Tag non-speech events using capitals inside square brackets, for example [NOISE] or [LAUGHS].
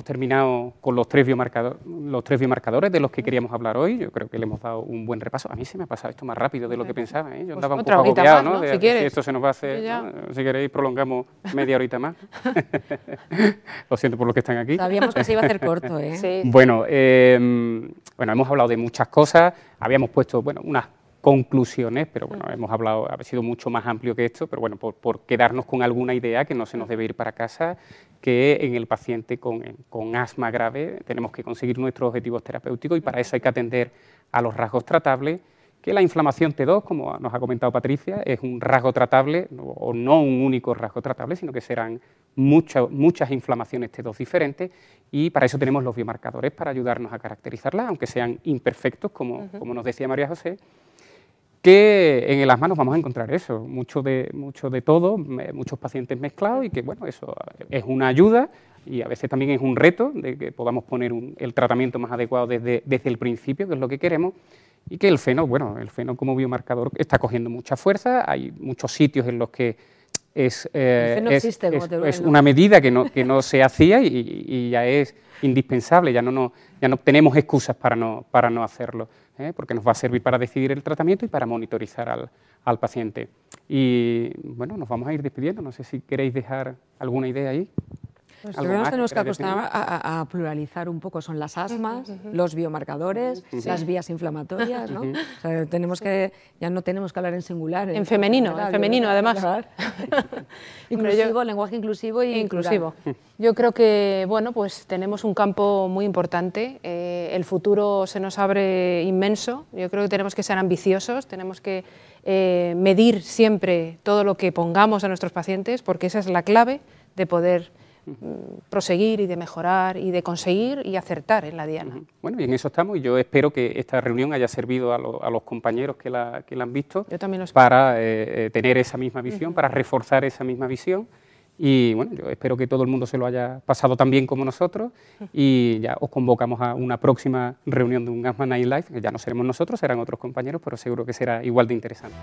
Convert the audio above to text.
hemos terminado con los tres, los tres biomarcadores de los que queríamos hablar hoy. Yo creo que le hemos dado un buen repaso. A mí se me ha pasado esto más rápido de lo que pensaba. ¿eh? Yo Pues andaba un poco agobiado, más, ¿no? ¿no? De- Si quieres. esto se nos va a hacer. Si queréis, prolongamos media horita más. [LAUGHS] lo siento por los que están aquí. Sabíamos que se iba a hacer corto, ¿eh? Sí. Bueno, eh, bueno, hemos hablado de muchas cosas, habíamos puesto bueno, unas conclusiones, pero bueno, hemos hablado, ha sido mucho más amplio que esto, pero bueno, por, por quedarnos con alguna idea que no se nos debe ir para casa, que en el paciente con, con asma grave tenemos que conseguir nuestros objetivos terapéuticos y para eso hay que atender a los rasgos tratables, que la inflamación T2, como nos ha comentado Patricia, es un rasgo tratable, o no un único rasgo tratable, sino que serán muchas muchas inflamaciones T2 diferentes, y para eso tenemos los biomarcadores para ayudarnos a caracterizarlas, aunque sean imperfectos, como, como nos decía María José, que en el asma nos vamos a encontrar eso, mucho de, mucho de todo, muchos pacientes mezclados y que bueno, eso es una ayuda y a veces también es un reto de que podamos poner un- el tratamiento más adecuado desde, desde el principio, que es lo que queremos, y que el feno, bueno, el feno como biomarcador está cogiendo mucha fuerza, hay muchos sitios en los que es, eh, es- existe, es- una medida que no, que no se hacía y, y ya es indispensable, ya no, no, ya no tenemos excusas para no, para no hacerlo, ¿eh? porque nos va a servir para decidir el tratamiento y para monitorizar al, al paciente. Y bueno, nos vamos a ir despidiendo, no sé si queréis dejar alguna idea ahí. Pues ¿Algo más tenemos que acostumbrar a, a- a pluralizar un poco. Son las asmas, los biomarcadores, las vías inflamatorias, ¿no? O sea, tenemos que, ya no tenemos que hablar en singular. En femenino, en femenino, además. [LAUGHS] [LAUGHS] inclusivo, lenguaje inclusivo y inclusivo. plural. Yo creo que bueno, pues tenemos un campo muy importante. eh, el futuro se nos abre inmenso. Yo creo que tenemos que ser ambiciosos, tenemos que eh, medir siempre todo lo que pongamos a nuestros pacientes, porque esa es la clave de poder proseguir y de mejorar y de conseguir y acertar en la diana. Bueno, y en eso estamos y yo espero que esta reunión haya servido a, lo- a los compañeros que la, que la han visto para eh, eh, tener esa misma visión, para reforzar esa misma visión. Y bueno, yo espero que todo el mundo se lo haya pasado tan bien como nosotros y ya os convocamos a una próxima reunión de un Asthma Night Live, que ya no seremos nosotros, serán otros compañeros, pero seguro que será igual de interesante.